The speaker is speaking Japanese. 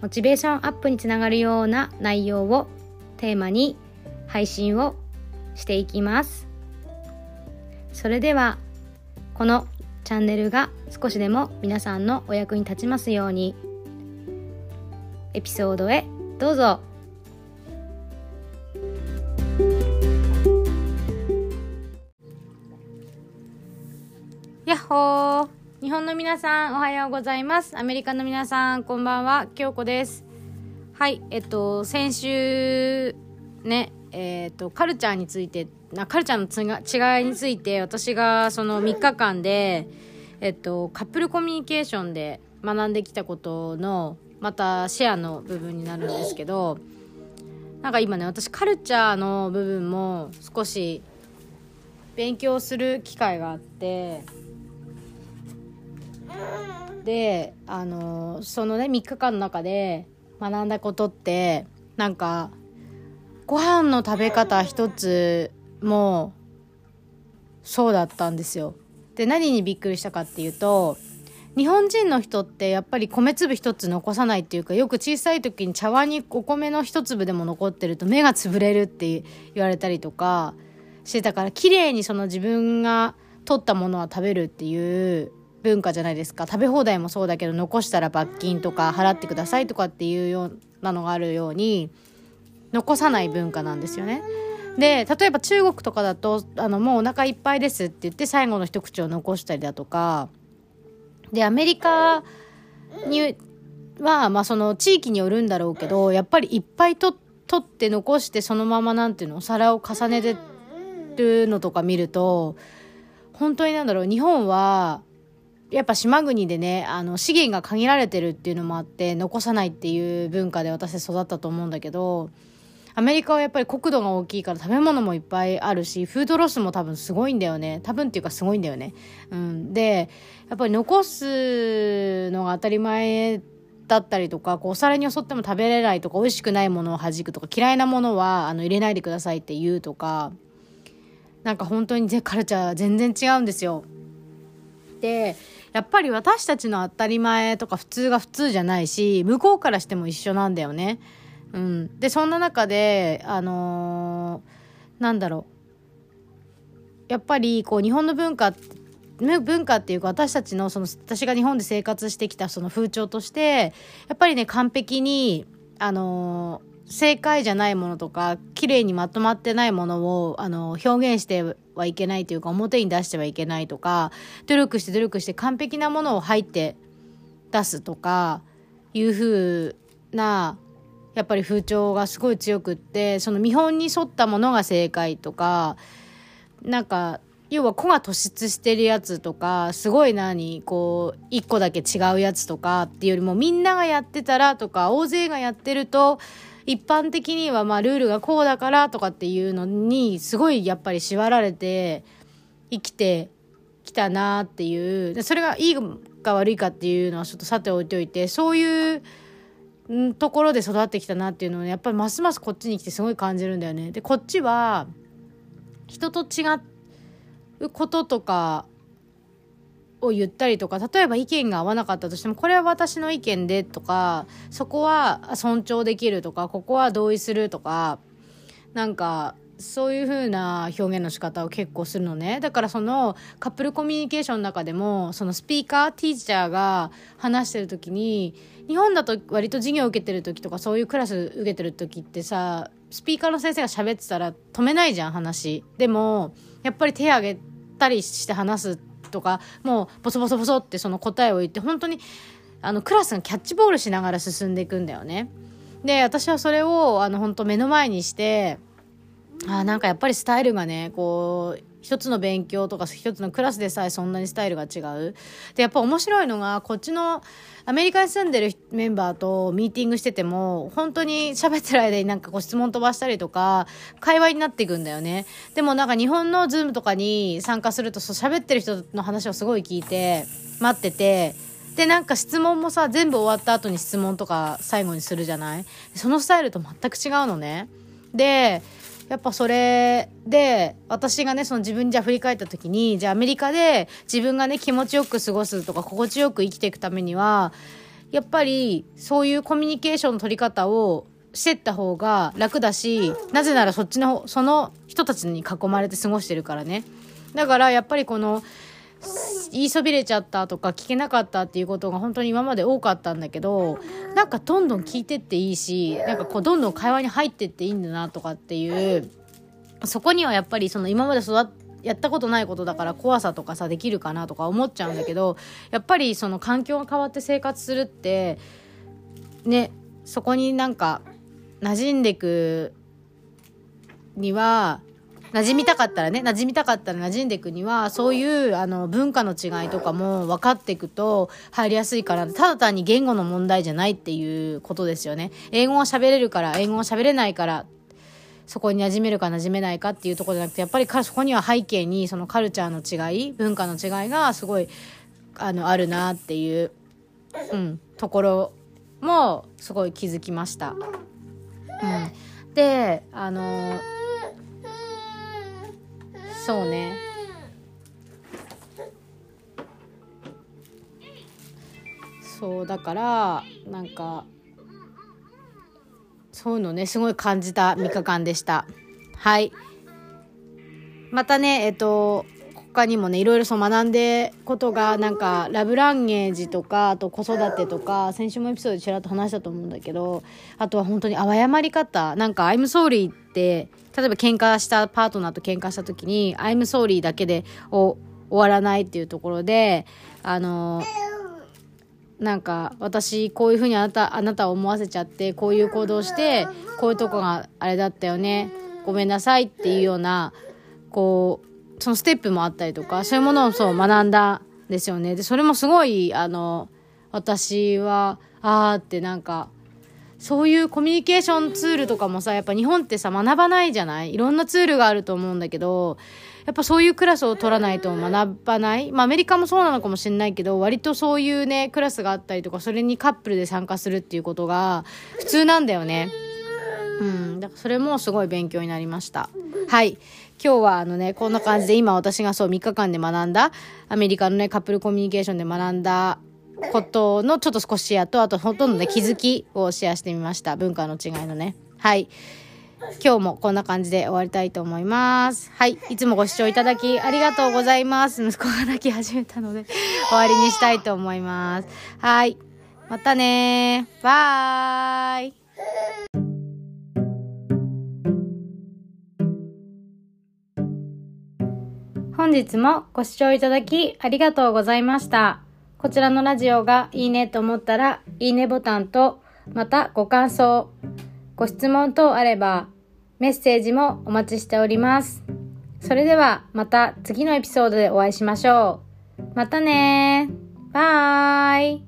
モチベーションアップにつながるような内容をテーマに配信をしていきます。それではこのチャンネルが少しでも皆さんのお役に立ちますようにエピソードへどうぞ。やっほー。日本の皆さんおはようございます。アメリカの皆さんこんばんは。京子です。はいえっと先週ねえっとカルチャーについてなカルチャーのつが違いについて私がその3日間でえっとカップルコミュニケーションで学んできたことのまたシェアの部分になるんですけどなんか今ね私カルチャーの部分も少し勉強する機会があってであのそのね3日間の中で学んだことってなんかご飯の食べ方一つもそうだったんですよ。で何にびっくりしたかっていうと日本人の人ってやっぱり米粒一つ残さないっていうかよく小さい時に茶碗にお米の一粒でも残ってると目が潰れるって言われたりとかしてたから綺麗にその自分が取ったものは食べるっていう文化じゃないですか食べ放題もそうだけど残したら罰金とか払ってくださいとかっていうようなのがあるように残さない文化なんですよね。で例えば中国とかだとあのもうお腹いっぱいですって言って最後の一口を残したりだとかでアメリカには、まあ、その地域によるんだろうけどやっぱりいっぱい取って残してそのままなんていうのお皿を重ねてるのとか見ると本当になんだろう日本はやっぱ島国でねあの資源が限られてるっていうのもあって残さないっていう文化で私育ったと思うんだけどアメリカはやっぱり国土が大きいから食べ物もいっぱいあるしフードロスも多分すごいんだよね多分っていうかすごいんだよね。うん、でやっぱり残すのが当たり前だったりとかこうお皿によそっても食べれないとか美味しくないものを弾くとか嫌いなものはあの入れないでくださいって言うとかなんか本当にカルチャー全然違うんですよ。でやっぱり私たちの当たり前とか普通が普通じゃないし向こうからしても一緒なんだよね。うん、でそんな中であのー、なんだろうやっぱりこう日本の文化文化っていうか私たちのその私が日本で生活してきたその風潮としてやっぱりね完璧にあのー、正解じゃないものとか綺麗にまとまってないものをあの表現してはいけないというか表に出してはいけないとか努力して努力して完璧なものを入って出すとかいう風なやっぱり風潮がすごい強くってその見本に沿ったものが正解とかなんか要は子が突出してるやつとかすごい何こう一個だけ違うやつとかっていうよりもみんながやってたらとか大勢がやってると一般的にはまあルールがこうだからとかっていうのにすごいやっぱり縛られて生きてきたなっていうそれがいいか悪いかっていうのはちょっとさて置いておいてそういうところで育ってきたなっていうのをやっぱりますますこっちに来てすごい感じるんだよね。でこっちは人と違うこととかを言ったりとか例えば意見が合わなかったとしてもこれは私の意見でとかそこは尊重できるとかここは同意するとかなんかそういう風な表現の仕方を結構するのね。だからそのカップルコミュニケーションの中でもそのスピーカーティーチャーが話してる時に日本だと割と授業を受けてる時とかそういうクラス受けてる時ってさスピーカーの先生が喋ってたら止めないじゃん話。でもやっぱり手挙げたりして話すとかもうボソボソボソってその答えを言って本当にあのクラスがキャッチボールしながら進んでいくんだよね。で私はそれをあの本当目の前にしてあなんかやっぱりスタイルがねこう一つの勉強とか一つのクラスでさえそんなにスタイルが違う。でやっぱ面白いのがこっちのアメリカに住んでるメンバーとミーティングしてても本当に喋ってる間になんかこう質問飛ばしたりとか会話になっていくんだよね。でもなんか日本のズームとかに参加するとそう喋ってる人の話をすごい聞いて待っててでなんか質問もさ全部終わった後に質問とか最後にするじゃない？そのスタイルと全く違うのね。でやっぱそれで私がねその自分じゃ振り返った時にじゃあアメリカで自分がね気持ちよく過ごすとか心地よく生きていくためにはやっぱりそういうコミュニケーションの取り方をしてった方が楽だしなぜならそっちのその人たちに囲まれて過ごしてるからね。だからやっぱりこの言いそびれちゃったとか聞けなかったっていうことが本当に今まで多かったんだけどなんかどんどん聞いてっていいしなんかこうどんどん会話に入ってっていいんだなとかっていうそこにはやっぱりその今まで育っやったことないことだから怖さとかさできるかなとか思っちゃうんだけどやっぱりその環境が変わって生活するってねそこになんか馴染んでくには馴染みたかったらね馴染みたかったら馴染んでいくにはそういうあの文化の違いとかも分かっていくと入りやすいかなただ単に言語の問題じゃないっていうことですよね英語が喋れるから英語が喋れないからそこに馴染めるか馴染めないかっていうところじゃなくてやっぱりそこには背景にそのカルチャーの違い文化の違いがすごいあのあるなっていう、うん、ところもすごい気づきました。うん、であのそうね。そうだからなんかそういうのねすごい感じた3日間でした。はい。またねえっと他にもねいろいろそう学んでことがなんかラブランゲージとかあと子育てとか先週もエピソードでちらっと話したと思うんだけどあとは本当にあわやまり方なんか「I'm sorry」って例えば喧嘩したパートナーと喧嘩した時に「I'm sorry」だけで終わらないっていうところであのなんか私こういうふうにあなたあなたを思わせちゃってこういう行動してこういうとこがあれだったよね。ごめんなさいっていうようなこうそのステップもあったりとかそういうものをそう学んだんですよねでそれもすごいあの私はああってなんかそういうコミュニケーションツールとかもさ、やっぱ日本ってさ、学ばないじゃない？いろんなツールがあると思うんだけど、やっぱそういうクラスを取らないと学ばない？まあアメリカもそうなのかもしれないけど、割とそういうね、クラスがあったりとか、それにカップルで参加するっていうことが普通なんだよね。うん。だからそれもすごい勉強になりました。はい。今日はあのね、こんな感じで今私がそう3日間で学んだ、アメリカのね、カップルコミュニケーションで学んだことのちょっと少しシェアと、あとほとんどね、気づきをシェアしてみました。文化の違いのね。はい。今日もこんな感じで終わりたいと思います。はい。いつもご視聴いただきありがとうございます。息子が泣き始めたので終わりにしたいと思います。はい。またねバイ。本日もご視聴いただきありがとうございました。こちらのラジオがいいねと思ったら、いいねボタンと、またご感想、ご質問等あれば、メッセージもお待ちしております。それではまた次のエピソードでお会いしましょう。またねバイ